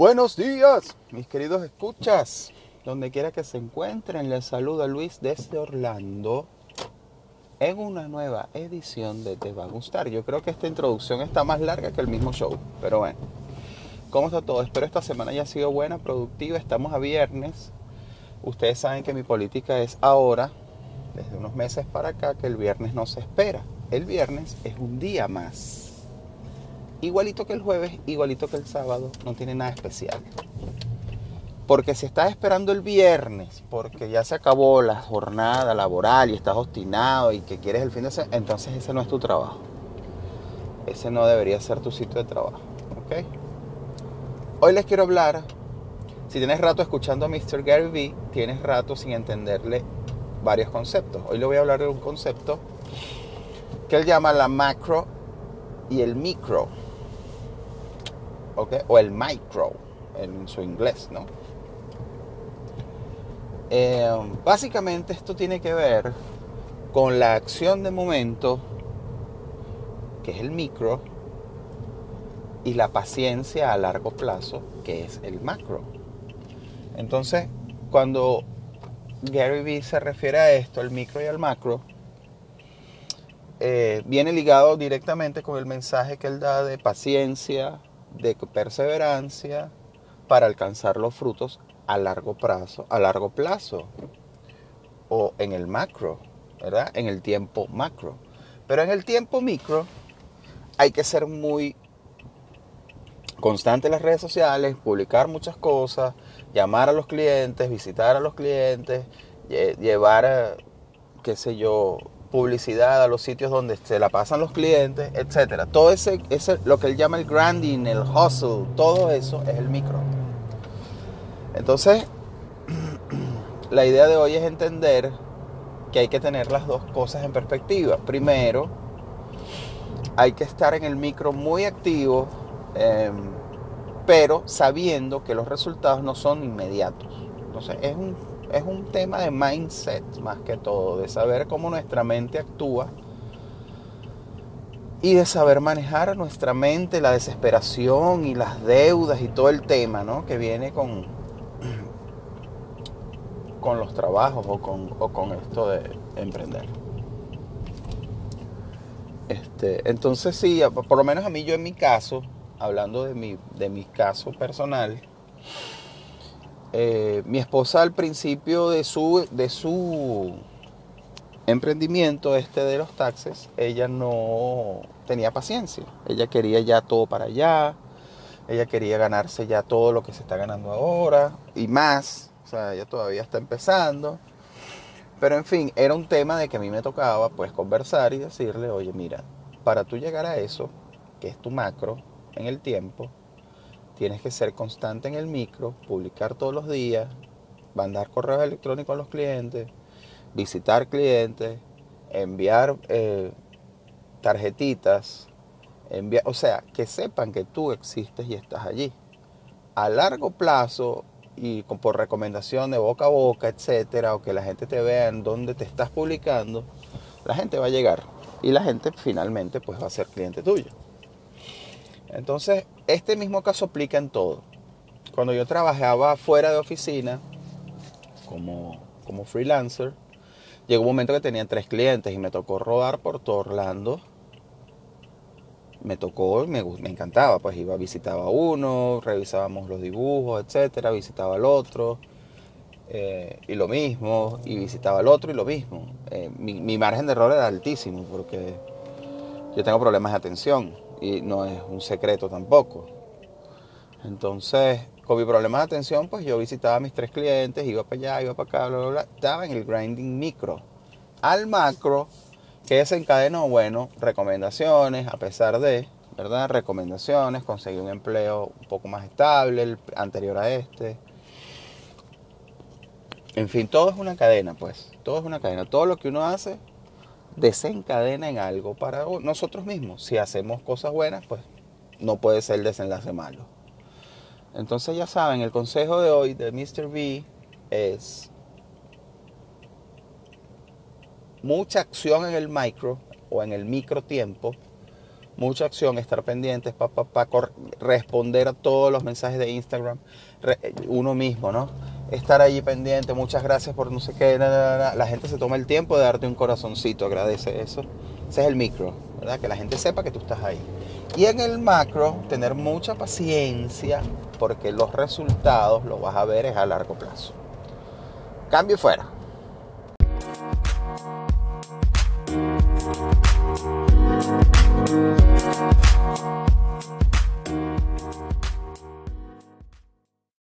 Buenos días, mis queridos escuchas. Donde quiera que se encuentren, les saluda Luis desde Orlando en una nueva edición de Te va a gustar. Yo creo que esta introducción está más larga que el mismo show, pero bueno. ¿Cómo está todo? Espero esta semana haya sido buena, productiva. Estamos a viernes. Ustedes saben que mi política es ahora, desde unos meses para acá, que el viernes no se espera. El viernes es un día más igualito que el jueves, igualito que el sábado, no tiene nada especial. Porque si estás esperando el viernes, porque ya se acabó la jornada laboral y estás obstinado y que quieres el fin de semana, entonces ese no es tu trabajo. Ese no debería ser tu sitio de trabajo. ¿Ok? Hoy les quiero hablar, si tienes rato escuchando a Mr. Gary Vee, tienes rato sin entenderle varios conceptos. Hoy le voy a hablar de un concepto que él llama la macro y el micro o el micro en su inglés, ¿no? Eh, básicamente esto tiene que ver con la acción de momento, que es el micro, y la paciencia a largo plazo, que es el macro. Entonces, cuando Gary Vee se refiere a esto, el micro y el macro, eh, viene ligado directamente con el mensaje que él da de paciencia, de perseverancia para alcanzar los frutos a largo plazo, a largo plazo o en el macro, ¿verdad? En el tiempo macro. Pero en el tiempo micro hay que ser muy constante en las redes sociales, publicar muchas cosas, llamar a los clientes, visitar a los clientes, llevar, qué sé yo, publicidad a los sitios donde se la pasan los clientes, etcétera. Todo ese, ese, lo que él llama el grinding, el hustle, todo eso es el micro. Entonces, la idea de hoy es entender que hay que tener las dos cosas en perspectiva. Primero, hay que estar en el micro muy activo, em, pero sabiendo que los resultados no son inmediatos. Entonces, es un es un tema de mindset más que todo, de saber cómo nuestra mente actúa y de saber manejar nuestra mente, la desesperación y las deudas y todo el tema ¿no? que viene con, con los trabajos o con, o con esto de emprender. Este, entonces sí, por lo menos a mí yo en mi caso, hablando de mi, de mi caso personal, eh, mi esposa al principio de su, de su emprendimiento este de los taxes, ella no tenía paciencia. Ella quería ya todo para allá. Ella quería ganarse ya todo lo que se está ganando ahora y más. O sea, ella todavía está empezando. Pero en fin, era un tema de que a mí me tocaba pues conversar y decirle, oye, mira, para tú llegar a eso, que es tu macro en el tiempo, Tienes que ser constante en el micro, publicar todos los días, mandar correos electrónicos a los clientes, visitar clientes, enviar eh, tarjetitas, enviar, o sea, que sepan que tú existes y estás allí. A largo plazo y por recomendación de boca a boca, etcétera, o que la gente te vea en dónde te estás publicando, la gente va a llegar y la gente finalmente pues va a ser cliente tuyo. Entonces, este mismo caso aplica en todo. Cuando yo trabajaba fuera de oficina, como, como freelancer, llegó un momento que tenía tres clientes y me tocó rodar por todo Orlando. Me tocó, me, me encantaba, pues iba, visitaba uno, revisábamos los dibujos, etcétera, visitaba al otro, eh, y lo mismo, y visitaba al otro y lo mismo. Eh, mi, mi margen de error era altísimo porque yo tengo problemas de atención y no es un secreto tampoco. Entonces, con mi problema de atención, pues yo visitaba a mis tres clientes, iba para allá, iba para acá, bla, bla, bla. Estaba en el grinding micro. Al macro, que desencadenó, bueno, recomendaciones, a pesar de, ¿verdad? Recomendaciones, conseguir un empleo un poco más estable, el anterior a este. En fin, todo es una cadena, pues. Todo es una cadena. Todo lo que uno hace desencadena en algo para nosotros mismos. Si hacemos cosas buenas, pues no puede ser desenlace malo. Entonces ya saben, el consejo de hoy de Mr. B es mucha acción en el micro o en el micro tiempo, mucha acción, estar pendientes, para responder a todos los mensajes de Instagram, uno mismo, ¿no? Estar allí pendiente, muchas gracias por no sé qué, la gente se toma el tiempo de darte un corazoncito, agradece eso. Ese es el micro, ¿verdad? Que la gente sepa que tú estás ahí. Y en el macro, tener mucha paciencia porque los resultados los vas a ver es a largo plazo. Cambio fuera.